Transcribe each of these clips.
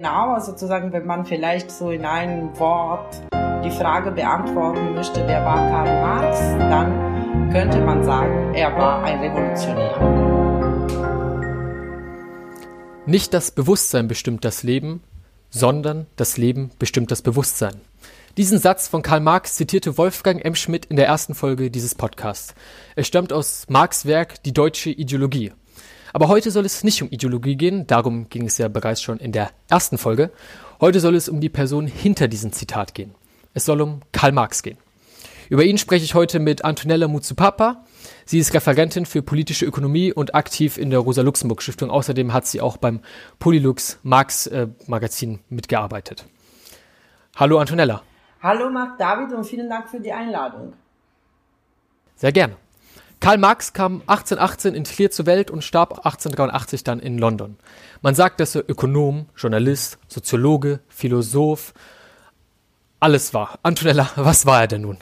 Genau, also sozusagen, wenn man vielleicht so in einem Wort die Frage beantworten möchte, wer war Karl Marx, dann könnte man sagen, er war ein Revolutionär. Nicht das Bewusstsein bestimmt das Leben, sondern das Leben bestimmt das Bewusstsein. Diesen Satz von Karl Marx zitierte Wolfgang M. Schmidt in der ersten Folge dieses Podcasts. Er stammt aus Marx Werk Die deutsche Ideologie. Aber heute soll es nicht um Ideologie gehen, darum ging es ja bereits schon in der ersten Folge. Heute soll es um die Person hinter diesem Zitat gehen. Es soll um Karl Marx gehen. Über ihn spreche ich heute mit Antonella Mutsupapa. Sie ist Referentin für politische Ökonomie und aktiv in der Rosa-Luxemburg-Stiftung. Außerdem hat sie auch beim Polylux Marx-Magazin äh, mitgearbeitet. Hallo Antonella. Hallo Marc David und vielen Dank für die Einladung. Sehr gerne. Karl Marx kam 1818 in Trier zur Welt und starb 1883 dann in London. Man sagt, dass er Ökonom, Journalist, Soziologe, Philosoph, alles war. Antonella, was war er denn nun?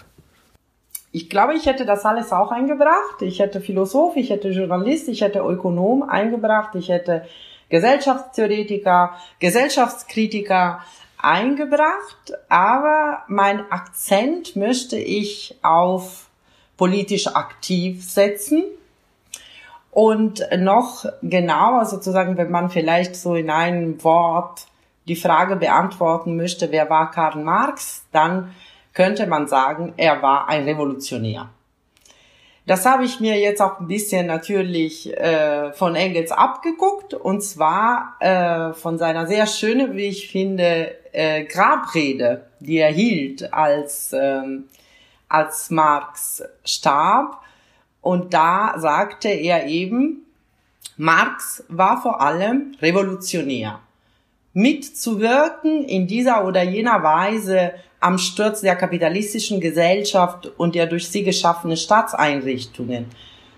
Ich glaube, ich hätte das alles auch eingebracht. Ich hätte Philosoph, ich hätte Journalist, ich hätte Ökonom eingebracht, ich hätte Gesellschaftstheoretiker, Gesellschaftskritiker eingebracht, aber mein Akzent möchte ich auf politisch aktiv setzen. Und noch genauer sozusagen, wenn man vielleicht so in einem Wort die Frage beantworten möchte, wer war Karl Marx, dann könnte man sagen, er war ein Revolutionär. Das habe ich mir jetzt auch ein bisschen natürlich äh, von Engels abgeguckt und zwar äh, von seiner sehr schönen, wie ich finde, äh, Grabrede, die er hielt, als ähm, als Marx starb. Und da sagte er eben, Marx war vor allem revolutionär. Mitzuwirken in dieser oder jener Weise am Sturz der kapitalistischen Gesellschaft und der durch sie geschaffenen Staatseinrichtungen,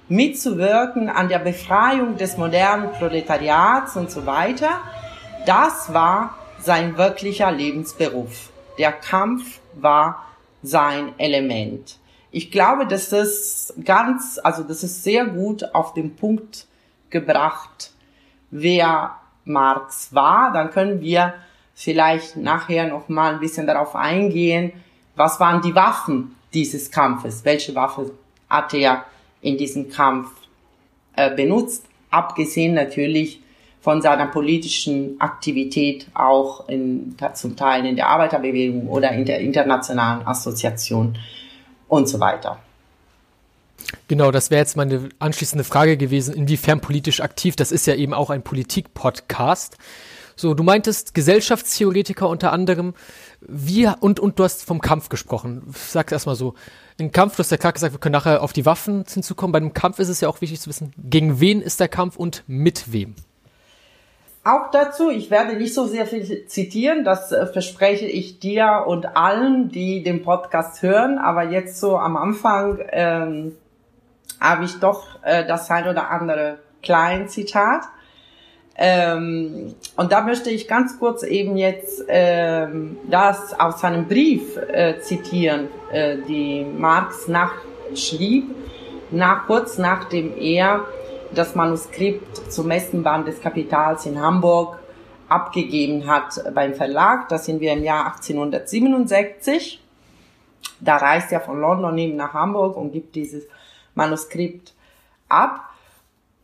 mitzuwirken an der Befreiung des modernen Proletariats und so weiter, das war sein wirklicher Lebensberuf. Der Kampf war sein Element. Ich glaube, dass das ganz, also das ist sehr gut auf den Punkt gebracht, wer Marx war. Dann können wir vielleicht nachher noch mal ein bisschen darauf eingehen, was waren die Waffen dieses Kampfes? Welche Waffe hat er in diesem Kampf äh, benutzt? Abgesehen natürlich von seiner politischen Aktivität auch in, zum Teil in der Arbeiterbewegung oder in der internationalen Assoziation und so weiter. Genau, das wäre jetzt meine anschließende Frage gewesen, inwiefern politisch aktiv. Das ist ja eben auch ein Politik-Podcast. So, du meintest Gesellschaftstheoretiker unter anderem. Wie, und, und du hast vom Kampf gesprochen. Sag erstmal so. Im Kampf, du hast ja klar gesagt, wir können nachher auf die Waffen hinzukommen. Bei dem Kampf ist es ja auch wichtig zu wissen, gegen wen ist der Kampf und mit wem? Auch dazu, ich werde nicht so sehr viel zitieren, das äh, verspreche ich dir und allen, die den Podcast hören, aber jetzt so am Anfang ähm, habe ich doch äh, das ein oder andere klein Zitat. Ähm, und da möchte ich ganz kurz eben jetzt ähm, das aus seinem Brief äh, zitieren, äh, die Marx nachschrieb, nach, kurz nachdem er das Manuskript zum Messenband des Kapitals in Hamburg abgegeben hat beim Verlag. Da sind wir im Jahr 1867. Da reist er von London eben nach Hamburg und gibt dieses Manuskript ab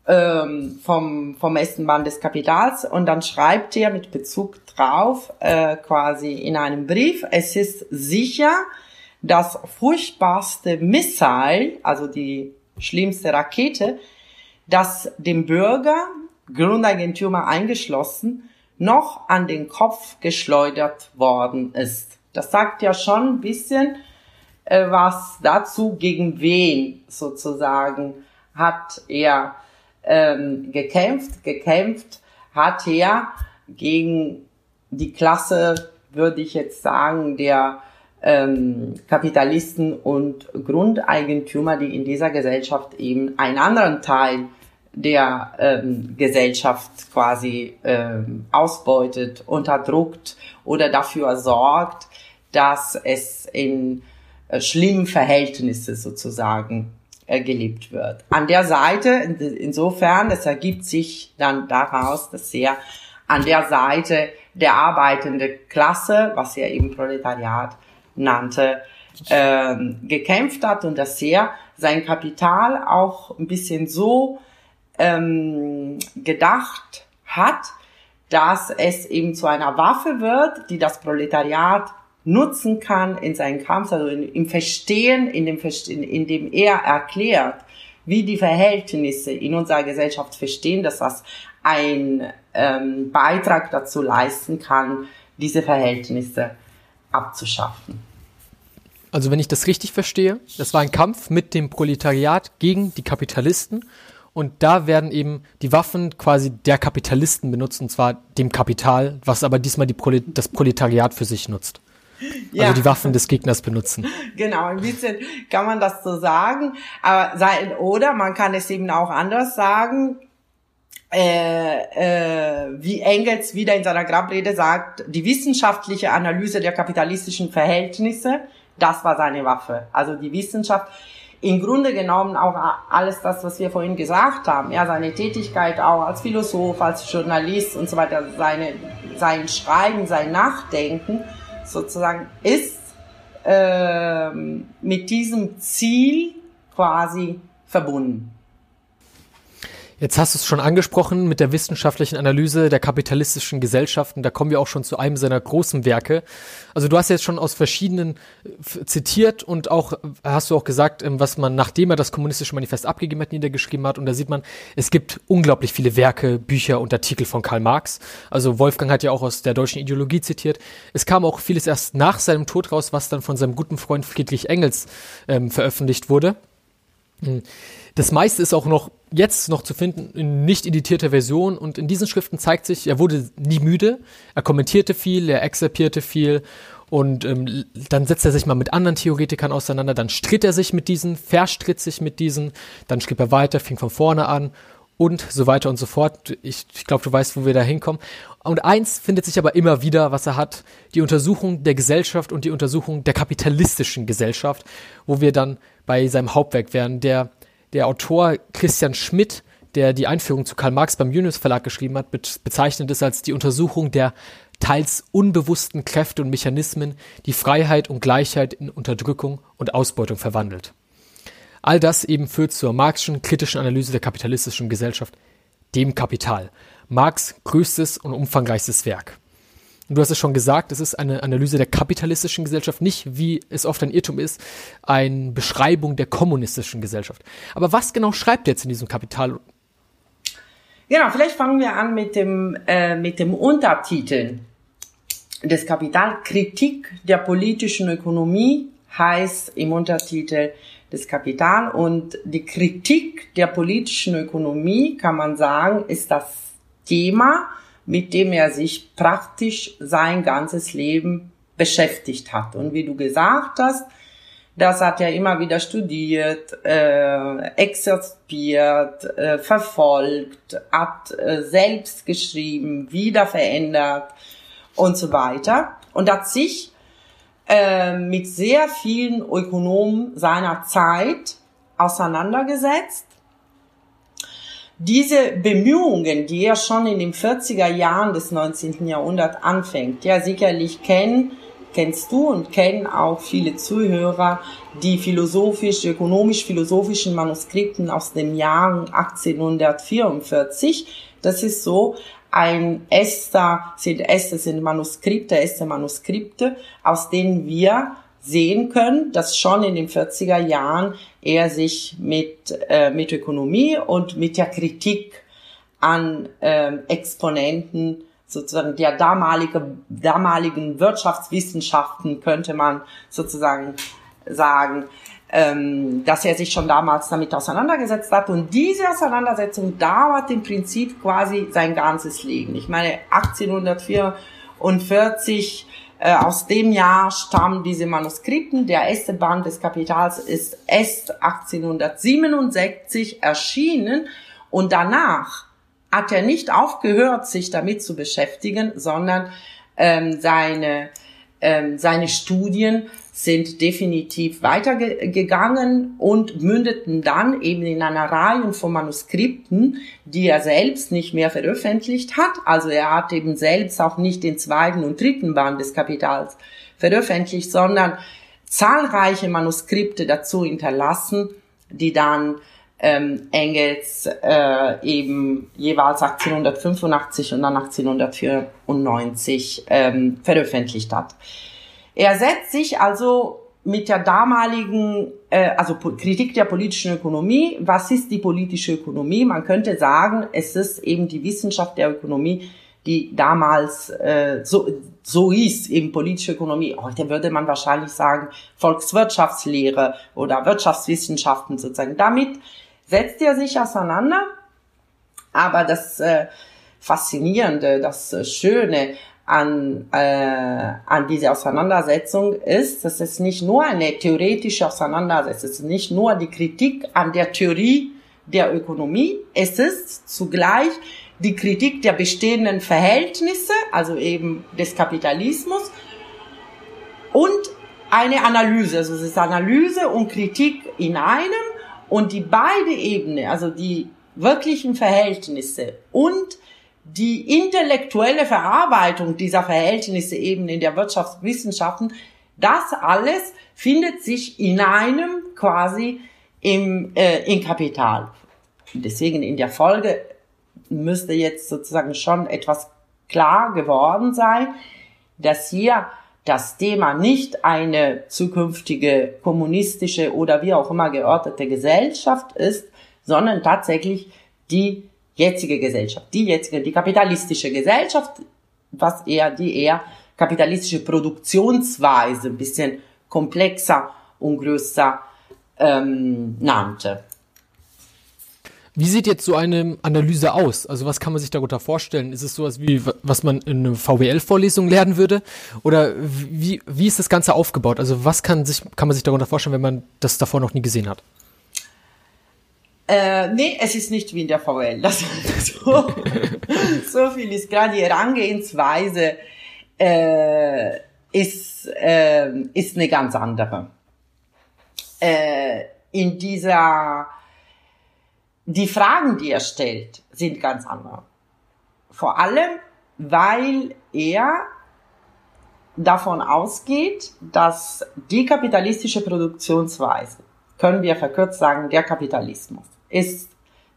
ähm, vom, vom Messenband des Kapitals und dann schreibt er mit Bezug drauf äh, quasi in einem Brief, es ist sicher, das furchtbarste Missile, also die schlimmste Rakete, das dem Bürger, Grundeigentümer eingeschlossen, noch an den Kopf geschleudert worden ist. Das sagt ja schon ein bisschen äh, was dazu, gegen wen sozusagen hat er ähm, gekämpft. Gekämpft hat er gegen die Klasse, würde ich jetzt sagen, der ähm, Kapitalisten und Grundeigentümer, die in dieser Gesellschaft eben einen anderen Teil der ähm, Gesellschaft quasi ähm, ausbeutet, unterdruckt oder dafür sorgt, dass es in äh, schlimmen Verhältnissen sozusagen äh, gelebt wird. An der Seite, in, insofern, es ergibt sich dann daraus, dass er an der Seite der arbeitende Klasse, was er eben Proletariat nannte, äh, gekämpft hat und dass er sein Kapital auch ein bisschen so ähm, gedacht hat, dass es eben zu einer Waffe wird, die das Proletariat nutzen kann in seinen Kampf, also in, im Verstehen, in dem, Verstehen, in dem er erklärt, wie die Verhältnisse in unserer Gesellschaft verstehen, dass das ein ähm, Beitrag dazu leisten kann, diese Verhältnisse abzuschaffen. Also wenn ich das richtig verstehe, das war ein Kampf mit dem Proletariat gegen die Kapitalisten und da werden eben die Waffen quasi der Kapitalisten benutzt, und zwar dem Kapital, was aber diesmal die Prolet das Proletariat für sich nutzt. Ja. Also die Waffen des Gegners benutzen. Genau, ein bisschen kann man das so sagen. Aber sein, oder man kann es eben auch anders sagen. Äh, äh, wie Engels wieder in seiner Grabrede sagt, die wissenschaftliche Analyse der kapitalistischen Verhältnisse, das war seine Waffe. Also die Wissenschaft, im Grunde genommen auch alles das, was wir vorhin gesagt haben, ja, seine Tätigkeit auch als Philosoph, als Journalist und so weiter, seine, sein Schreiben, sein Nachdenken sozusagen ist äh, mit diesem Ziel quasi verbunden. Jetzt hast du es schon angesprochen mit der wissenschaftlichen Analyse der kapitalistischen Gesellschaften. Da kommen wir auch schon zu einem seiner großen Werke. Also du hast jetzt schon aus verschiedenen zitiert und auch hast du auch gesagt, ähm, was man, nachdem er das kommunistische Manifest abgegeben hat, niedergeschrieben hat. Und da sieht man, es gibt unglaublich viele Werke, Bücher und Artikel von Karl Marx. Also Wolfgang hat ja auch aus der deutschen Ideologie zitiert. Es kam auch vieles erst nach seinem Tod raus, was dann von seinem guten Freund Friedrich Engels ähm, veröffentlicht wurde. Hm. Das meiste ist auch noch jetzt noch zu finden in nicht editierter Version. Und in diesen Schriften zeigt sich, er wurde nie müde, er kommentierte viel, er exerpierte viel. Und ähm, dann setzt er sich mal mit anderen Theoretikern auseinander, dann stritt er sich mit diesen, verstritt sich mit diesen, dann schrieb er weiter, fing von vorne an und so weiter und so fort. Ich, ich glaube, du weißt, wo wir da hinkommen. Und eins findet sich aber immer wieder, was er hat, die Untersuchung der Gesellschaft und die Untersuchung der kapitalistischen Gesellschaft, wo wir dann bei seinem Hauptwerk wären, der der Autor Christian Schmidt, der die Einführung zu Karl Marx beim Junius Verlag geschrieben hat, bezeichnet es als die Untersuchung der teils unbewussten Kräfte und Mechanismen, die Freiheit und Gleichheit in Unterdrückung und Ausbeutung verwandelt. All das eben führt zur marxischen kritischen Analyse der kapitalistischen Gesellschaft, dem Kapital. Marx größtes und umfangreichstes Werk. Und du hast es schon gesagt, es ist eine Analyse der kapitalistischen Gesellschaft, nicht, wie es oft ein Irrtum ist, eine Beschreibung der kommunistischen Gesellschaft. Aber was genau schreibt er jetzt in diesem Kapital? Genau, vielleicht fangen wir an mit dem, äh, mit dem Untertitel des Kapital. Kritik der politischen Ökonomie heißt im Untertitel des Kapital. Und die Kritik der politischen Ökonomie, kann man sagen, ist das Thema, mit dem er sich praktisch sein ganzes Leben beschäftigt hat. Und wie du gesagt hast, das hat er immer wieder studiert, äh, exerziert, äh, verfolgt, hat äh, selbst geschrieben, wieder verändert und so weiter. Und hat sich äh, mit sehr vielen Ökonomen seiner Zeit auseinandergesetzt diese Bemühungen, die er schon in den 40er Jahren des 19. Jahrhunderts anfängt, ja sicherlich kennen, kennst du und kennen auch viele Zuhörer die philosophisch, ökonomisch-philosophischen Manuskripten aus dem Jahr 1844. Das ist so ein Äster, sind Äste, sind Manuskripte, Äste, Manuskripte, aus denen wir sehen können, dass schon in den 40er Jahren er sich mit, äh, mit Ökonomie und mit der Kritik an ähm, Exponenten sozusagen der damalige, damaligen Wirtschaftswissenschaften könnte man sozusagen sagen, ähm, dass er sich schon damals damit auseinandergesetzt hat. Und diese Auseinandersetzung dauert im Prinzip quasi sein ganzes Leben. Ich meine, 1844 äh, aus dem Jahr stammen diese Manuskripten. Der erste Band des Kapitals ist erst 1867 erschienen und danach hat er nicht aufgehört, sich damit zu beschäftigen, sondern ähm, seine ähm, seine Studien sind definitiv weitergegangen und mündeten dann eben in einer Reihe von Manuskripten, die er selbst nicht mehr veröffentlicht hat. Also er hat eben selbst auch nicht den zweiten und dritten Band des Kapitals veröffentlicht, sondern zahlreiche Manuskripte dazu hinterlassen, die dann ähm, Engels äh, eben jeweils 1885 und dann 1894 ähm, veröffentlicht hat. Er setzt sich also mit der damaligen, äh, also Kritik der politischen Ökonomie. Was ist die politische Ökonomie? Man könnte sagen, es ist eben die Wissenschaft der Ökonomie, die damals äh, so, so hieß, eben politische Ökonomie. Heute würde man wahrscheinlich sagen Volkswirtschaftslehre oder Wirtschaftswissenschaften sozusagen. Damit setzt er sich auseinander. Aber das äh, Faszinierende, das Schöne an, äh, an diese Auseinandersetzung ist, dass es nicht nur eine theoretische Auseinandersetzung, es ist nicht nur die Kritik an der Theorie der Ökonomie, es ist zugleich die Kritik der bestehenden Verhältnisse, also eben des Kapitalismus und eine Analyse, also es ist Analyse und Kritik in einem und die beide Ebene, also die wirklichen Verhältnisse und die intellektuelle Verarbeitung dieser Verhältnisse eben in der Wirtschaftswissenschaften, das alles findet sich in einem quasi im, äh, im Kapital. Deswegen in der Folge müsste jetzt sozusagen schon etwas klar geworden sein, dass hier das Thema nicht eine zukünftige kommunistische oder wie auch immer geordnete Gesellschaft ist, sondern tatsächlich die jetzige Gesellschaft, die jetzige, die kapitalistische Gesellschaft, was eher die eher kapitalistische Produktionsweise ein bisschen komplexer und größer ähm, nannte. Wie sieht jetzt so eine Analyse aus? Also was kann man sich darunter vorstellen? Ist es sowas wie, was man in einer VWL-Vorlesung lernen würde? Oder wie, wie ist das Ganze aufgebaut? Also was kann, sich, kann man sich darunter vorstellen, wenn man das davor noch nie gesehen hat? Äh, nee, es ist nicht wie in der VL. Das, so, so viel ist gerade die Herangehensweise äh, ist, äh, ist eine ganz andere. Äh, in dieser, die Fragen, die er stellt, sind ganz andere. Vor allem, weil er davon ausgeht, dass die kapitalistische Produktionsweise, können wir verkürzt sagen, der Kapitalismus, ist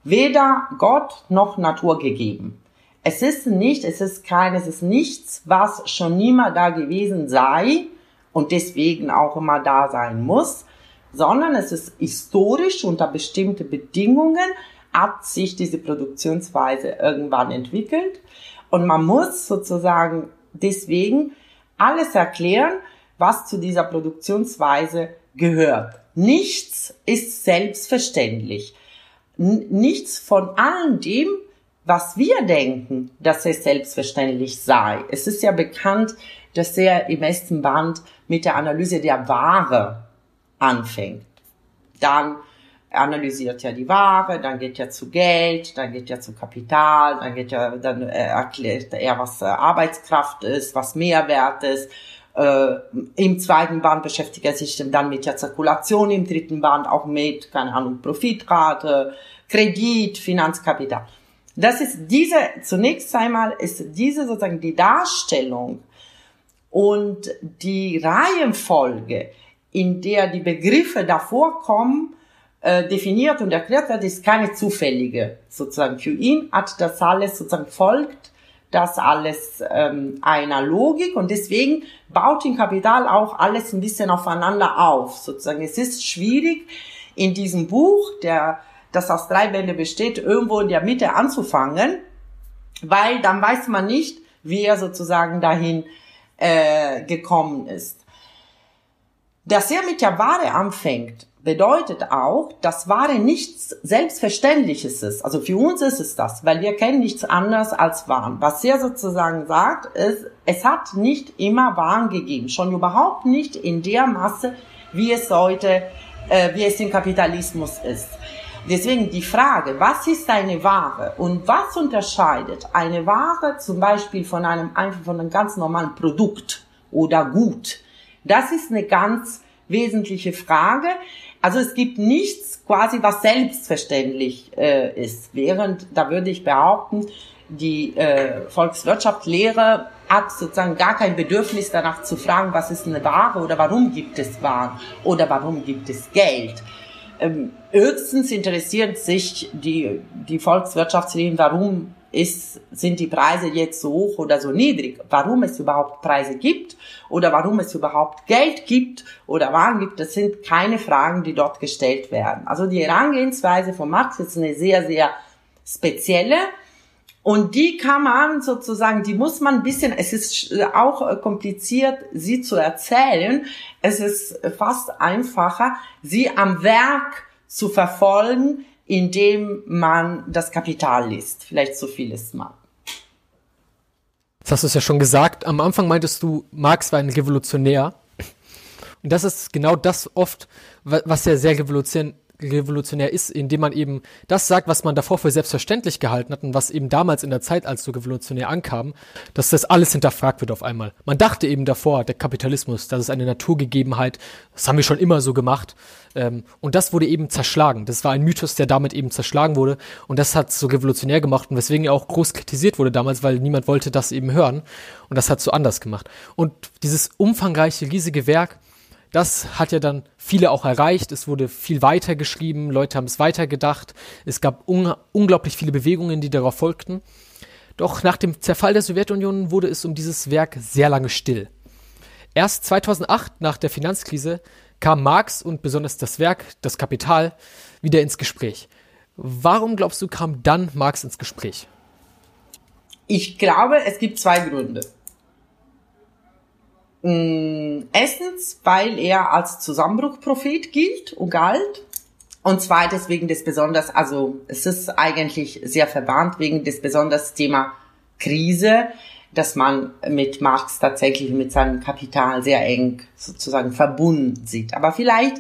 weder Gott noch Natur gegeben. Es ist nicht, es ist kein, es ist nichts, was schon niemals da gewesen sei und deswegen auch immer da sein muss, sondern es ist historisch unter bestimmte Bedingungen hat sich diese Produktionsweise irgendwann entwickelt und man muss sozusagen deswegen alles erklären, was zu dieser Produktionsweise gehört. Nichts ist selbstverständlich nichts von allem dem, was wir denken, dass es selbstverständlich sei. Es ist ja bekannt, dass er im ersten Band mit der Analyse der Ware anfängt. Dann analysiert er die Ware, dann geht er zu Geld, dann geht er zu Kapital, dann geht er, dann äh, erklärt er, was äh, Arbeitskraft ist, was Mehrwert ist. Äh, Im zweiten Band beschäftigt er sich dann mit der Zirkulation, im dritten Band auch mit, keine Ahnung, Profitrate, Kredit, Finanzkapital. Das ist diese, zunächst einmal ist diese sozusagen die Darstellung und die Reihenfolge, in der die Begriffe davor kommen, äh, definiert und erklärt wird, ist keine zufällige. Sozusagen für ihn hat das alles sozusagen folgt, das alles ähm, einer Logik und deswegen baut in Kapital auch alles ein bisschen aufeinander auf. Sozusagen es ist schwierig in diesem Buch, der das aus drei Bände besteht, irgendwo in der Mitte anzufangen, weil dann weiß man nicht, wie er sozusagen dahin äh, gekommen ist. Dass er mit der Ware anfängt, bedeutet auch, dass Ware nichts Selbstverständliches ist. Also für uns ist es das, weil wir kennen nichts anderes als Waren. Was er sozusagen sagt, ist, es hat nicht immer Waren gegeben, schon überhaupt nicht in der Masse, wie es heute, äh, wie es im Kapitalismus ist. Deswegen die Frage, was ist eine Ware und was unterscheidet eine Ware zum Beispiel von einem einfach von einem ganz normalen Produkt? oder gut? Das ist eine ganz wesentliche Frage. Also es gibt nichts quasi, was selbstverständlich äh, ist. Während, da würde ich behaupten, die äh, Volkswirtschaftslehre hat sozusagen gar kein Bedürfnis danach zu fragen, was ist eine Ware oder warum gibt es Waren oder warum gibt es Geld. Ähm, höchstens interessiert sich die, die Volkswirtschaftslehre, warum ist, sind die Preise jetzt so hoch oder so niedrig, warum es überhaupt Preise gibt oder warum es überhaupt Geld gibt oder Waren gibt, das sind keine Fragen, die dort gestellt werden. Also die Herangehensweise von Marx ist eine sehr, sehr spezielle und die kann man sozusagen, die muss man ein bisschen, es ist auch kompliziert, sie zu erzählen. Es ist fast einfacher, sie am Werk zu verfolgen, indem man das Kapital liest. Vielleicht so vieles mal. Das hast du es ja schon gesagt. Am Anfang meintest du, Marx war ein Revolutionär. Und das ist genau das oft, was ja sehr revolutionär, revolutionär ist, indem man eben das sagt, was man davor für selbstverständlich gehalten hat und was eben damals in der Zeit als so revolutionär ankam, dass das alles hinterfragt wird auf einmal. Man dachte eben davor, der Kapitalismus, das ist eine Naturgegebenheit, das haben wir schon immer so gemacht. Ähm, und das wurde eben zerschlagen. Das war ein Mythos, der damit eben zerschlagen wurde. Und das hat so revolutionär gemacht und weswegen er auch groß kritisiert wurde damals, weil niemand wollte das eben hören. Und das hat so anders gemacht. Und dieses umfangreiche, riesige Werk, das hat ja dann viele auch erreicht. Es wurde viel weiter geschrieben, Leute haben es weitergedacht. Es gab un unglaublich viele Bewegungen, die darauf folgten. Doch nach dem Zerfall der Sowjetunion wurde es um dieses Werk sehr lange still. Erst 2008, nach der Finanzkrise, kam Marx und besonders das Werk, das Kapital, wieder ins Gespräch. Warum glaubst du, kam dann Marx ins Gespräch? Ich glaube, es gibt zwei Gründe. Mm, erstens, weil er als Zusammenbruchprophet gilt und galt. Und zweitens wegen des besonders, also es ist eigentlich sehr verwandt wegen des besonders Thema Krise, dass man mit Marx tatsächlich mit seinem Kapital sehr eng sozusagen verbunden sieht. Aber vielleicht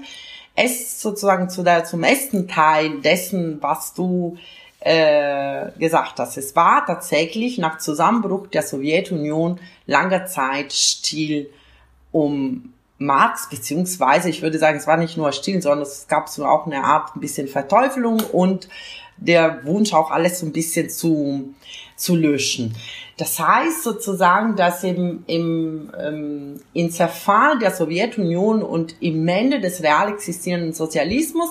es sozusagen zu der, zum ersten Teil dessen, was du äh, gesagt hast. Es war tatsächlich nach Zusammenbruch der Sowjetunion langer Zeit still um Marx, beziehungsweise ich würde sagen, es war nicht nur still, sondern es gab so auch eine Art ein bisschen Verteufelung und der Wunsch auch alles so ein bisschen zu, zu löschen. Das heißt sozusagen, dass im, im, ähm, im Zerfall der Sowjetunion und im Ende des real existierenden Sozialismus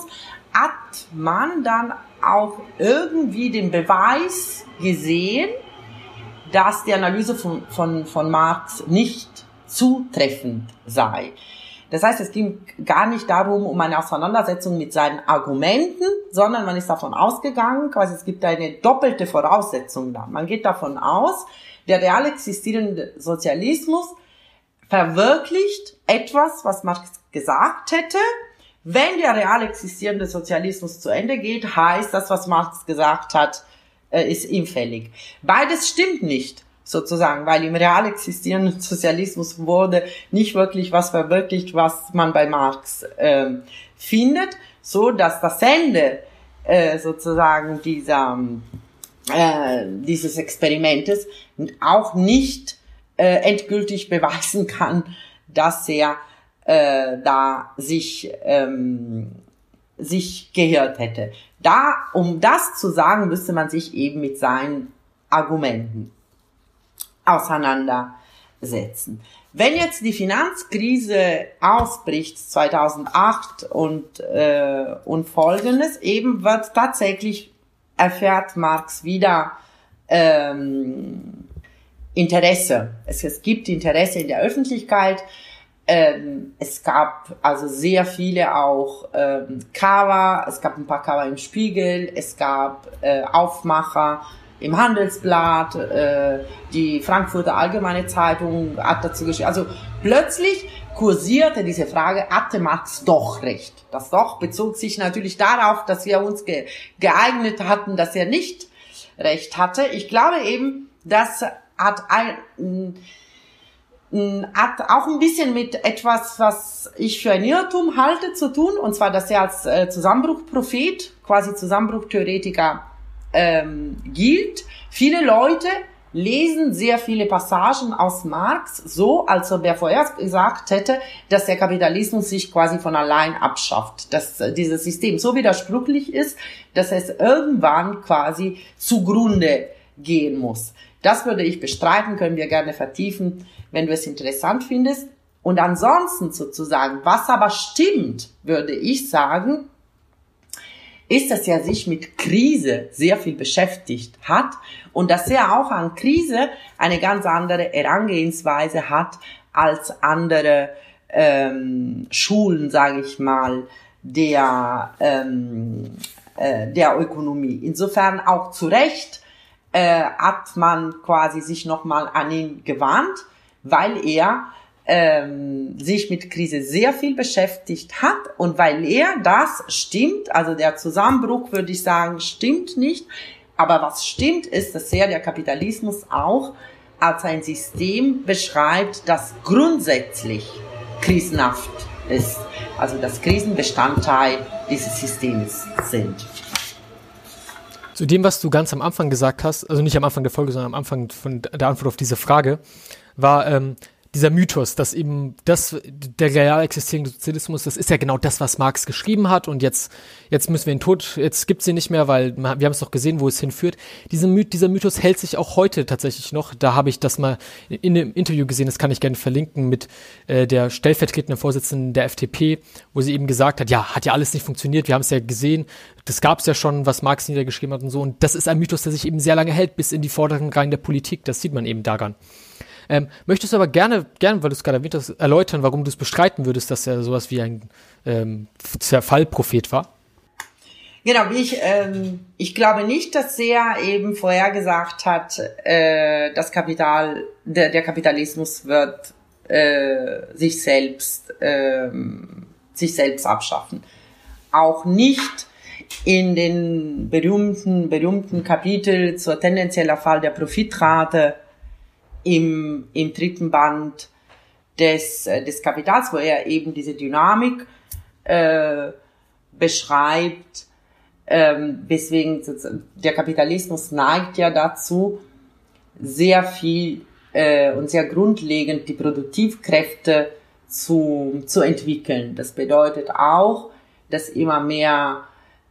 hat man dann auch irgendwie den Beweis gesehen, dass die Analyse von, von, von Marx nicht zutreffend sei. Das heißt, es ging gar nicht darum, um eine Auseinandersetzung mit seinen Argumenten, sondern man ist davon ausgegangen, quasi es gibt eine doppelte Voraussetzung da. Man geht davon aus, der real existierende Sozialismus verwirklicht etwas, was Marx gesagt hätte. Wenn der real existierende Sozialismus zu Ende geht, heißt das, was Marx gesagt hat, äh, ist hinfällig. Beides stimmt nicht sozusagen, weil im real existierenden Sozialismus wurde nicht wirklich was verwirklicht, was man bei Marx äh, findet, so dass das Ende äh, sozusagen dieser äh, dieses Experimentes auch nicht äh, endgültig beweisen kann, dass er äh, da sich ähm, sich gehört hätte. Da, um das zu sagen, müsste man sich eben mit seinen Argumenten auseinandersetzen. Wenn jetzt die Finanzkrise ausbricht 2008 und, äh, und folgendes, eben wird tatsächlich erfährt Marx wieder ähm, Interesse. Es, es gibt Interesse in der Öffentlichkeit. Ähm, es gab also sehr viele auch ähm, Cover, es gab ein paar Cover im Spiegel, es gab äh, Aufmacher, im Handelsblatt, äh, die Frankfurter Allgemeine Zeitung hat dazu geschrieben. Also plötzlich kursierte diese Frage, hatte Marx doch recht? Das doch bezog sich natürlich darauf, dass wir uns ge geeignet hatten, dass er nicht recht hatte. Ich glaube eben, das hat ein, hat auch ein bisschen mit etwas, was ich für ein Irrtum halte, zu tun, und zwar, dass er als äh, Zusammenbruchprophet, quasi Zusammenbruchtheoretiker ähm, gilt. Viele Leute lesen sehr viele Passagen aus Marx so, als ob er vorher gesagt hätte, dass der Kapitalismus sich quasi von allein abschafft, dass äh, dieses System so widersprüchlich ist, dass es irgendwann quasi zugrunde gehen muss. Das würde ich bestreiten, können wir gerne vertiefen, wenn du es interessant findest. Und ansonsten sozusagen, was aber stimmt, würde ich sagen, ist, dass er sich mit Krise sehr viel beschäftigt hat und dass er auch an Krise eine ganz andere Herangehensweise hat als andere ähm, Schulen, sage ich mal, der, ähm, äh, der Ökonomie. Insofern auch zu Recht äh, hat man quasi sich nochmal an ihn gewarnt, weil er ähm, sich mit Krise sehr viel beschäftigt hat und weil er das stimmt, also der Zusammenbruch würde ich sagen, stimmt nicht, aber was stimmt ist, dass er der Kapitalismus auch als ein System beschreibt, das grundsätzlich krisenhaft ist, also dass Krisen Bestandteil dieses Systems sind. Zu dem, was du ganz am Anfang gesagt hast, also nicht am Anfang der Folge, sondern am Anfang von der Antwort auf diese Frage, war, ähm, dieser Mythos, dass eben das, der real existierende Sozialismus, das ist ja genau das, was Marx geschrieben hat und jetzt, jetzt müssen wir ihn tot, jetzt gibt's ihn nicht mehr, weil wir haben es doch gesehen, wo es hinführt. Dieser, Myth, dieser Mythos hält sich auch heute tatsächlich noch. Da habe ich das mal in einem Interview gesehen, das kann ich gerne verlinken, mit äh, der stellvertretenden Vorsitzenden der FDP, wo sie eben gesagt hat, ja, hat ja alles nicht funktioniert, wir haben es ja gesehen, das gab's ja schon, was Marx niedergeschrieben hat und so. Und das ist ein Mythos, der sich eben sehr lange hält, bis in die vorderen Reihen der Politik. Das sieht man eben daran. Ähm, möchtest du aber gerne, gerne, weil du es gerade erwähnt hast, erläutern, warum du es bestreiten würdest, dass er sowas wie ein ähm, Zerfallprophet war? Genau, ich, ähm, ich glaube nicht, dass er eben vorhergesagt hat, äh, das Kapital, der, der Kapitalismus wird äh, sich selbst, äh, sich selbst abschaffen. Auch nicht in den berühmten, berühmten Kapitel zur tendenzieller Fall der Profitrate im, im dritten Band des, äh, des Kapitals, wo er eben diese Dynamik äh, beschreibt, ähm, weswegen der Kapitalismus neigt ja dazu, sehr viel äh, und sehr grundlegend die Produktivkräfte zu, zu entwickeln. Das bedeutet auch, dass immer mehr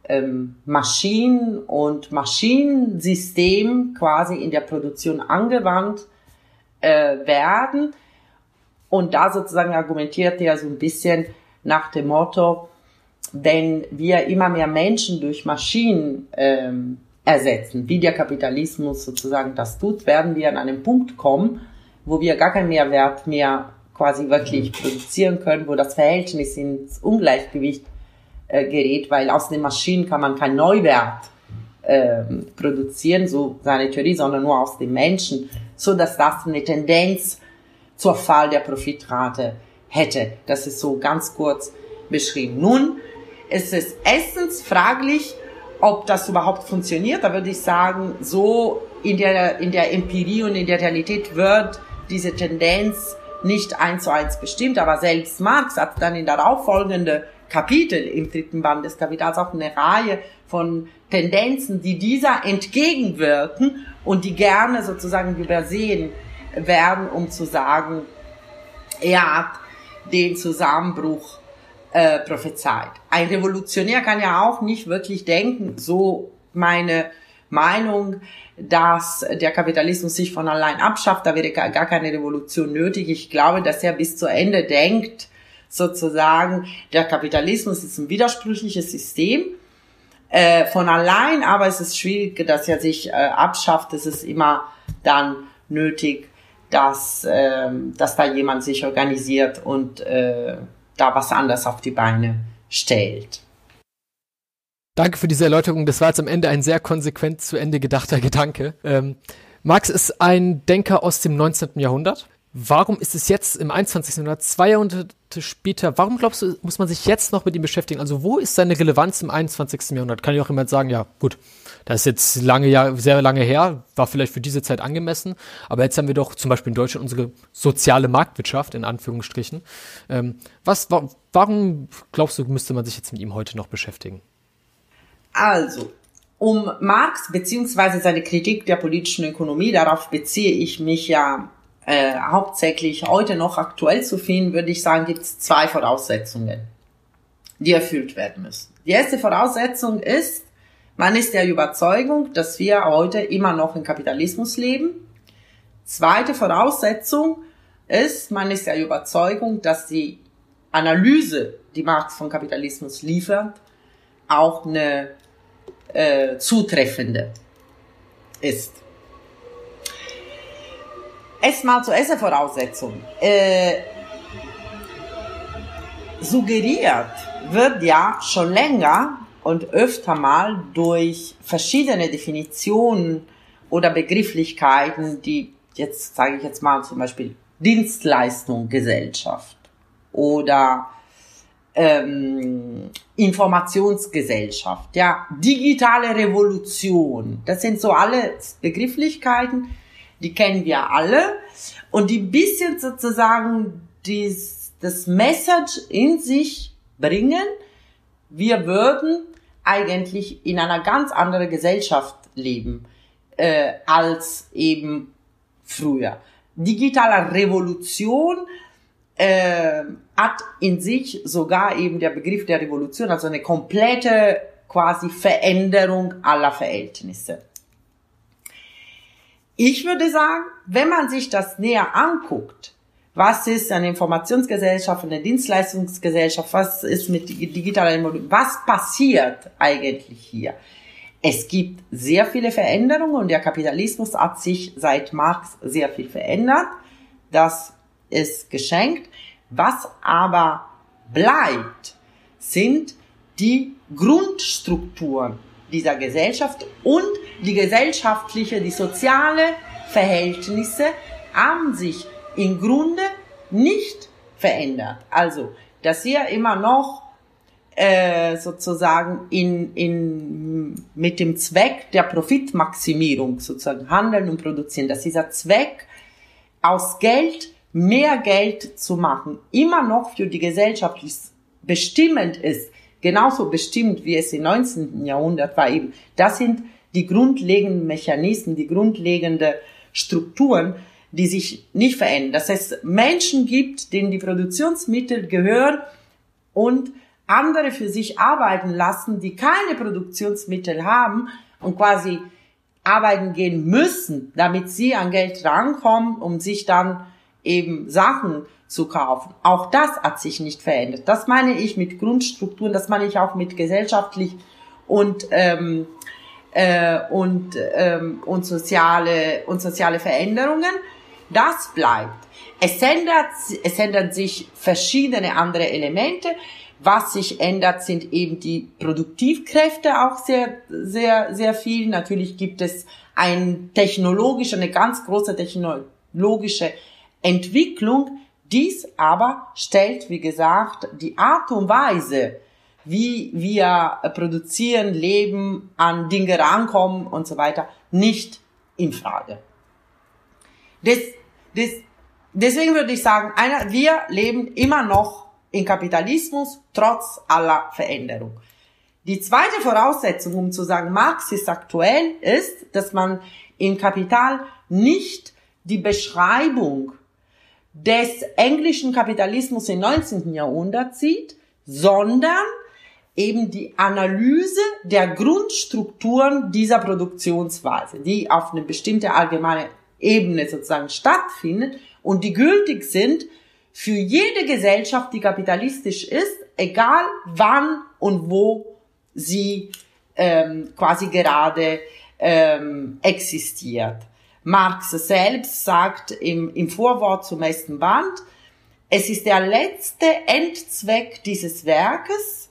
ähm, Maschinen und Maschinensystem quasi in der Produktion angewandt äh, werden. Und da sozusagen argumentiert er so ein bisschen nach dem Motto, wenn wir immer mehr Menschen durch Maschinen ähm, ersetzen, wie der Kapitalismus sozusagen das tut, werden wir an einen Punkt kommen, wo wir gar keinen Mehrwert mehr quasi wirklich produzieren können, wo das Verhältnis ins Ungleichgewicht äh, gerät, weil aus den Maschinen kann man keinen Neuwert äh, produzieren, so seine Theorie, sondern nur aus den Menschen so dass das eine Tendenz zur Fall der Profitrate hätte. Das ist so ganz kurz beschrieben. Nun ist es erstens fraglich, ob das überhaupt funktioniert. Da würde ich sagen, so in der, in der Empirie und in der Realität wird diese Tendenz nicht eins zu eins bestimmt, aber selbst Marx hat dann in darauffolgende Kapitel im dritten Band des Kapitals auch eine Reihe von Tendenzen, die dieser entgegenwirken und die gerne sozusagen übersehen werden, um zu sagen, er hat den Zusammenbruch äh, prophezeit. Ein Revolutionär kann ja auch nicht wirklich denken, so meine Meinung, dass der Kapitalismus sich von allein abschafft, da wäre gar keine Revolution nötig. Ich glaube, dass er bis zu Ende denkt, sozusagen, der Kapitalismus ist ein widersprüchliches System äh, von allein, aber es ist schwierig, dass er sich äh, abschafft. Es ist immer dann nötig, dass, äh, dass da jemand sich organisiert und äh, da was anderes auf die Beine stellt. Danke für diese Erläuterung. Das war jetzt am Ende ein sehr konsequent zu Ende gedachter Gedanke. Ähm, Marx ist ein Denker aus dem 19. Jahrhundert. Warum ist es jetzt im 21. Jahrhundert, zwei Jahrhunderte später, warum glaubst du, muss man sich jetzt noch mit ihm beschäftigen? Also wo ist seine Relevanz im 21. Jahrhundert? Kann ja auch jemand sagen, ja gut, das ist jetzt lange Jahr, sehr lange her, war vielleicht für diese Zeit angemessen, aber jetzt haben wir doch zum Beispiel in Deutschland unsere soziale Marktwirtschaft, in Anführungsstrichen. Ähm, was, warum glaubst du, müsste man sich jetzt mit ihm heute noch beschäftigen? Also, um Marx beziehungsweise seine Kritik der politischen Ökonomie, darauf beziehe ich mich ja äh, hauptsächlich heute noch aktuell zu finden, würde ich sagen, gibt es zwei Voraussetzungen, die erfüllt werden müssen. Die erste Voraussetzung ist, man ist der Überzeugung, dass wir heute immer noch im Kapitalismus leben. Zweite Voraussetzung ist, man ist der Überzeugung, dass die Analyse, die Marx von Kapitalismus liefert, auch eine äh, zutreffende ist. Erstmal zur ersten Voraussetzung. Äh, suggeriert wird ja schon länger und öfter mal durch verschiedene Definitionen oder Begrifflichkeiten, die jetzt sage ich jetzt mal zum Beispiel Dienstleistung Gesellschaft oder ähm, Informationsgesellschaft, ja, digitale Revolution. Das sind so alle Begrifflichkeiten, die kennen wir alle und die bisschen sozusagen dies, das Message in sich bringen, wir würden eigentlich in einer ganz anderen Gesellschaft leben äh, als eben früher. Digitale Revolution äh, hat in sich sogar eben der Begriff der Revolution, also eine komplette quasi Veränderung aller Verhältnisse. Ich würde sagen, wenn man sich das näher anguckt, was ist eine Informationsgesellschaft, eine Dienstleistungsgesellschaft, was ist mit digitaler Immobilien, was passiert eigentlich hier? Es gibt sehr viele Veränderungen und der Kapitalismus hat sich seit Marx sehr viel verändert. Das ist geschenkt. Was aber bleibt, sind die Grundstrukturen dieser Gesellschaft und die gesellschaftliche, die soziale Verhältnisse haben sich im Grunde nicht verändert. Also, dass wir immer noch äh, sozusagen in, in, mit dem Zweck der Profitmaximierung sozusagen handeln und produzieren, dass dieser Zweck aus Geld mehr Geld zu machen, immer noch für die Gesellschaft bestimmend ist, genauso bestimmt wie es im 19. Jahrhundert war eben. Das sind die grundlegenden Mechanismen, die grundlegenden Strukturen, die sich nicht verändern. Dass es Menschen gibt, denen die Produktionsmittel gehören und andere für sich arbeiten lassen, die keine Produktionsmittel haben und quasi arbeiten gehen müssen, damit sie an Geld rankommen, um sich dann eben Sachen zu kaufen. Auch das hat sich nicht verändert. Das meine ich mit Grundstrukturen, das meine ich auch mit gesellschaftlich und ähm, äh, und ähm, und soziale und soziale Veränderungen. Das bleibt. Es ändert es ändern sich verschiedene andere Elemente. Was sich ändert, sind eben die Produktivkräfte auch sehr, sehr, sehr viel. Natürlich gibt es ein technologische, eine ganz große technologische Entwicklung, dies aber stellt, wie gesagt, die Art und Weise, wie wir produzieren, leben, an Dinge rankommen und so weiter, nicht in Frage. Das, das, deswegen würde ich sagen, einer, wir leben immer noch in Kapitalismus, trotz aller Veränderung. Die zweite Voraussetzung, um zu sagen, Marx ist aktuell, ist, dass man im Kapital nicht die Beschreibung des englischen Kapitalismus im 19. Jahrhundert sieht, sondern eben die Analyse der Grundstrukturen dieser Produktionsweise, die auf eine bestimmte allgemeine Ebene sozusagen stattfinden und die gültig sind für jede Gesellschaft, die kapitalistisch ist, egal wann und wo sie ähm, quasi gerade ähm, existiert. Marx selbst sagt im, im Vorwort zum ersten Band, es ist der letzte Endzweck dieses Werkes,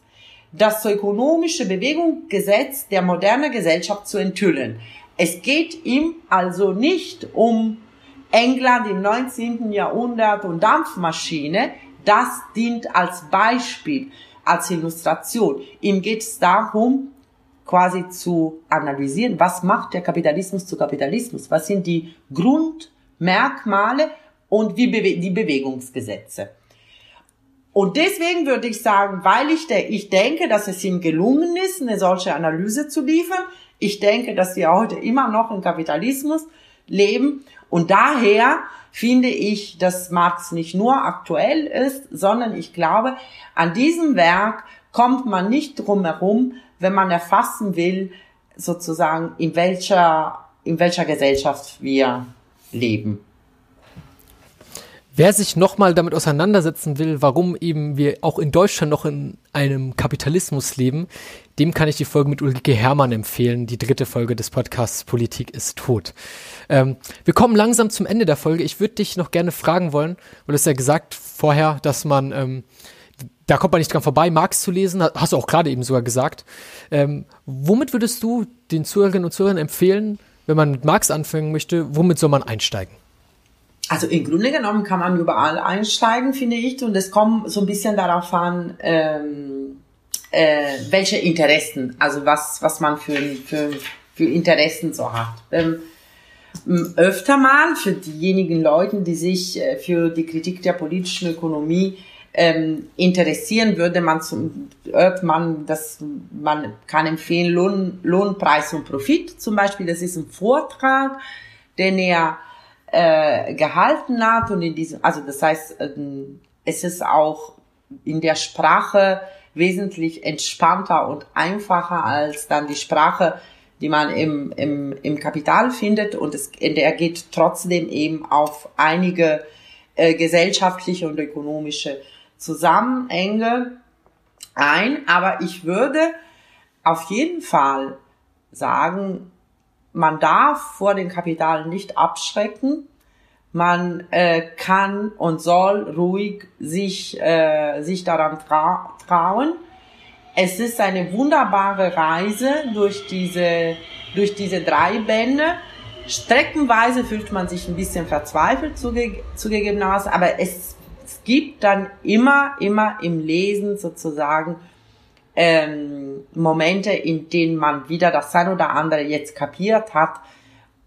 das ökonomische Bewegungsgesetz der modernen Gesellschaft zu enthüllen. Es geht ihm also nicht um England im 19. Jahrhundert und Dampfmaschine. Das dient als Beispiel, als Illustration. Ihm geht es darum, quasi zu analysieren, was macht der Kapitalismus zu Kapitalismus? Was sind die Grundmerkmale und wie bewe die Bewegungsgesetze? Und deswegen würde ich sagen, weil ich, de ich denke, dass es ihm gelungen ist, eine solche Analyse zu liefern, Ich denke, dass wir heute immer noch im Kapitalismus leben und daher finde ich, dass Marx nicht nur aktuell ist, sondern ich glaube, an diesem Werk kommt man nicht drum herum, wenn man erfassen will, sozusagen, in welcher, in welcher Gesellschaft wir leben. Wer sich nochmal damit auseinandersetzen will, warum eben wir auch in Deutschland noch in einem Kapitalismus leben, dem kann ich die Folge mit Ulrike Hermann empfehlen, die dritte Folge des Podcasts Politik ist tot. Ähm, wir kommen langsam zum Ende der Folge. Ich würde dich noch gerne fragen wollen, weil du hast ja gesagt vorher, dass man, ähm, da kommt man nicht dran vorbei, Marx zu lesen, hast du auch gerade eben sogar gesagt. Ähm, womit würdest du den Zuhörerinnen und Zuhörern empfehlen, wenn man mit Marx anfangen möchte, womit soll man einsteigen? Also im Grunde genommen kann man überall einsteigen, finde ich, und es kommt so ein bisschen darauf an, ähm, äh, welche Interessen, also was, was man für, für, für Interessen so hat. Ähm, öfter mal für diejenigen Leute, die sich äh, für die Kritik der politischen Ökonomie ähm, interessieren, würde man zum, hört man, dass man kann empfehlen Lohn, Lohnpreis und Profit zum Beispiel. Das ist ein Vortrag, den er äh, gehalten hat und in diesem, also das heißt, äh, es ist auch in der Sprache wesentlich entspannter und einfacher als dann die Sprache, die man im, im, im Kapital findet und es, er geht trotzdem eben auf einige äh, gesellschaftliche und ökonomische Zusammenhänge ein, aber ich würde auf jeden Fall sagen, man darf vor dem Kapital nicht abschrecken. Man äh, kann und soll ruhig sich, äh, sich daran tra trauen. Es ist eine wunderbare Reise durch diese, durch diese drei Bände. Streckenweise fühlt man sich ein bisschen verzweifelt zuge zugegebenermaßen, aber es, es gibt dann immer, immer im Lesen sozusagen ähm, Momente, in denen man wieder das ein oder andere jetzt kapiert hat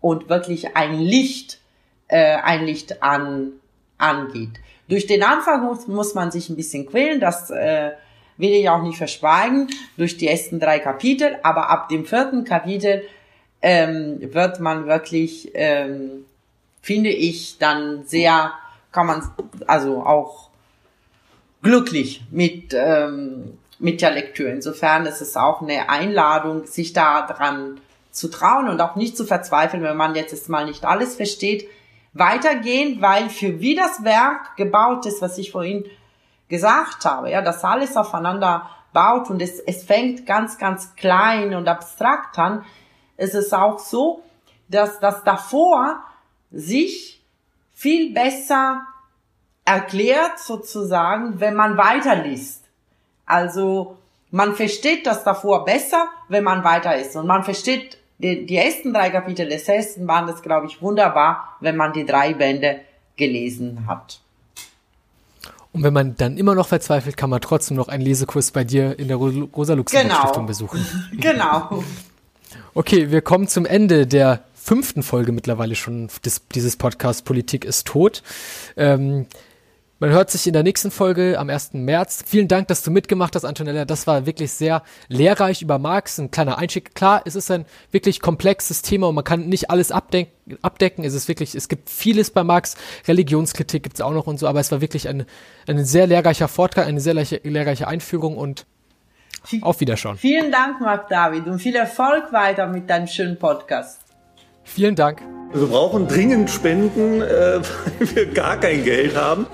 und wirklich ein Licht, äh, ein Licht an, angeht. Durch den Anfang muss, muss man sich ein bisschen quälen, das äh, will ich auch nicht verschweigen, durch die ersten drei Kapitel, aber ab dem vierten Kapitel ähm, wird man wirklich, ähm, finde ich, dann sehr, kann man also auch glücklich mit ähm, mit der Lektüre. Insofern ist es auch eine Einladung, sich da dran zu trauen und auch nicht zu verzweifeln, wenn man jetzt mal nicht alles versteht, weitergehen, weil für wie das Werk gebaut ist, was ich vorhin gesagt habe, ja, das alles aufeinander baut und es, es fängt ganz, ganz klein und abstrakt an, ist es auch so, dass das davor sich viel besser erklärt sozusagen, wenn man weiterliest. Also man versteht das davor besser, wenn man weiter ist. Und man versteht die, die ersten drei Kapitel des ersten Bandes, glaube ich, wunderbar, wenn man die drei Bände gelesen hat. Und wenn man dann immer noch verzweifelt, kann man trotzdem noch einen Lesekurs bei dir in der Rosa-Luxemburg-Stiftung genau. besuchen. genau. Okay, wir kommen zum Ende der fünften Folge mittlerweile schon des, dieses Podcasts Politik ist tot. Ähm, man hört sich in der nächsten Folge am 1. März. Vielen Dank, dass du mitgemacht hast, Antonella. Das war wirklich sehr lehrreich über Marx. Ein kleiner Einstieg. Klar, es ist ein wirklich komplexes Thema und man kann nicht alles abdecken. abdecken. Es ist wirklich, es gibt vieles bei Marx. Religionskritik gibt es auch noch und so, aber es war wirklich ein, ein sehr lehrreicher Vortrag, eine sehr lehrreiche Einführung und auf Wiederschauen. Vielen Dank, Marc David, und viel Erfolg weiter mit deinem schönen Podcast. Vielen Dank. Wir brauchen dringend Spenden, äh, weil wir gar kein Geld haben.